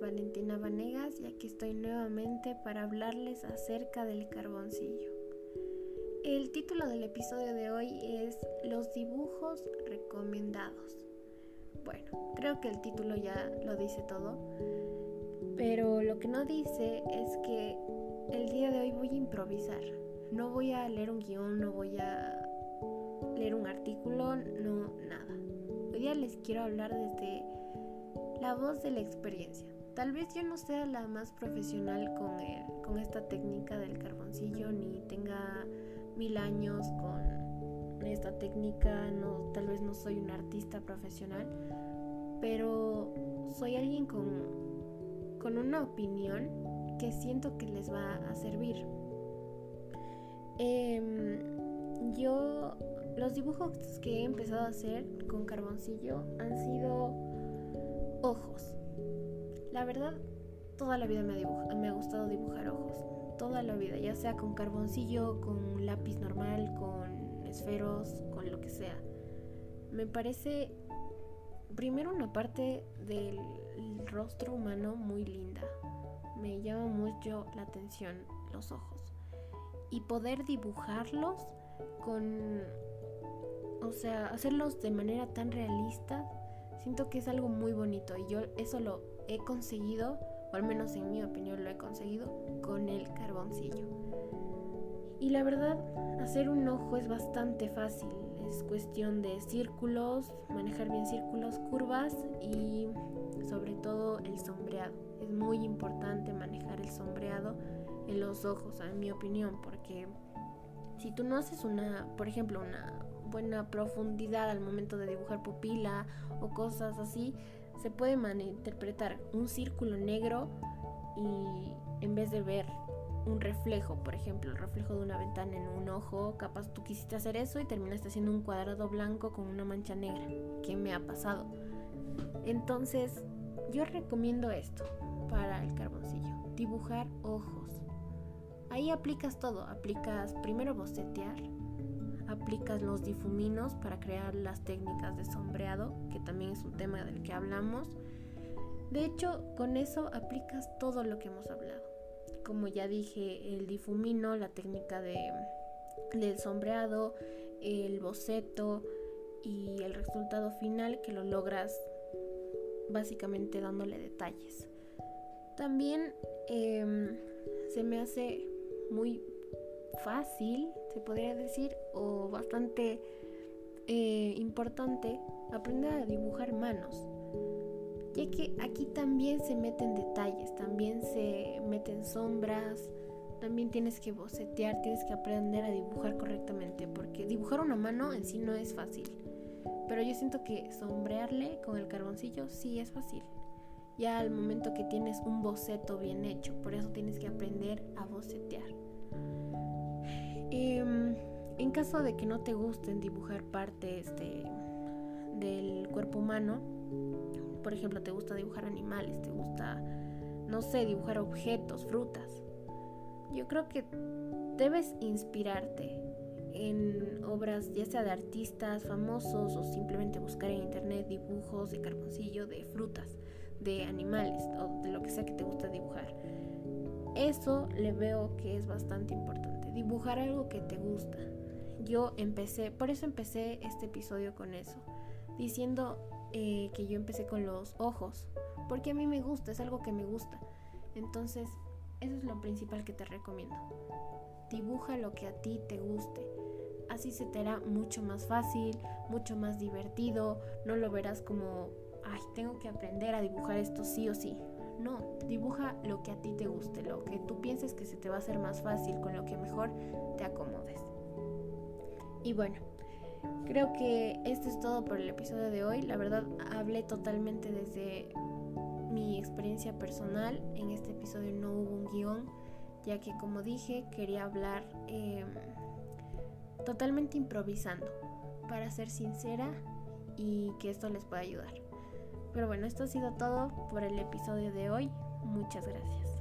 Valentina Vanegas y aquí estoy nuevamente para hablarles acerca del carboncillo. El título del episodio de hoy es Los dibujos recomendados. Bueno, creo que el título ya lo dice todo, pero lo que no dice es que el día de hoy voy a improvisar. No voy a leer un guion, no voy a leer un artículo, no, nada. Hoy día les quiero hablar desde la voz de la experiencia. Tal vez yo no sea la más profesional con, el, con esta técnica del carboncillo, ni tenga mil años con esta técnica, no, tal vez no soy un artista profesional, pero soy alguien con, con una opinión que siento que les va a servir. Em, yo, los dibujos que he empezado a hacer con carboncillo han sido. La verdad, toda la vida me ha, gustado dibujar ojos. Toda la vida, ya sea con carboncillo, con lápiz normal, con esferos, con lo que sea. Me parece primero una parte del rostro humano muy linda. Me llama mucho la atención los ojos. Y poder dibujarlos con... O sea, hacerlos de manera tan realista Siento que es algo muy bonito y yo eso lo he conseguido, o al menos en mi opinión lo he conseguido, con el carboncillo. Y la verdad, hacer un ojo es bastante fácil. Es cuestión de círculos, manejar bien círculos, curvas y sobre todo el sombreado. Es muy importante manejar el sombreado en los ojos, en mi opinión, porque si tú no haces una, por ejemplo, una buena profundidad al momento de dibujar pupila o cosas así, se puede malinterpretar un círculo negro y en vez de ver un reflejo, por ejemplo, el reflejo de una ventana en un ojo, capaz tú quisiste hacer eso y terminaste haciendo un cuadrado blanco con una mancha negra, que me ha pasado. Entonces, yo recomiendo esto para el carboncillo, dibujar ojos. Ahí aplicas todo, aplicas primero bocetear, aplicas los difuminos para crear las técnicas de sombreado, que también es un tema del que hablamos. De hecho, con eso aplicas todo lo que hemos hablado. Como ya dije, el difumino, la técnica de, del sombreado, el boceto y el resultado final que lo logras básicamente dándole detalles. También em, se me hace muy fácil, se podría decir, o bastante eh, importante, aprender a dibujar manos. Ya que aquí también se meten detalles, también se meten sombras, también tienes que bocetear, tienes que aprender a dibujar correctamente, porque dibujar una mano en sí no es fácil. Pero yo siento que sombrearle con el carboncillo sí es fácil. Ya al momento que tienes un boceto bien hecho, por eso tienes que aprender a bocetear. Caso de que no te gusten dibujar partes del cuerpo humano, por ejemplo, te gusta dibujar animales, te gusta, no sé, dibujar objetos, frutas, yo creo que debes inspirarte en obras ya sea de artistas famosos o simplemente buscar en internet dibujos de carboncillo de frutas, de animales o de lo que sea que te gusta dibujar. Eso le veo que es bastante importante dibujar algo que te gusta. Yo empecé, por eso empecé este episodio con eso, diciendo eh, que yo empecé con los ojos, porque a mí me gusta, es algo que me gusta. Entonces, eso es lo principal que te recomiendo. Dibuja lo que a ti te guste. Así se te hará mucho más fácil, mucho más divertido. No lo verás como, ay, tengo que aprender a dibujar esto sí o sí. No, dibuja lo que a ti te guste, lo que tú pienses que se te va a hacer más fácil, con lo que mejor te acomodes. Y bueno, creo que esto es todo por el episodio de hoy. La verdad, hablé totalmente desde mi experiencia personal. En este episodio no hubo un guion, ya que como dije, quería hablar em, totalmente improvisando, para ser sincera y que esto les pueda ayudar. Pero bueno, esto ha sido todo por el episodio de hoy. Muchas gracias.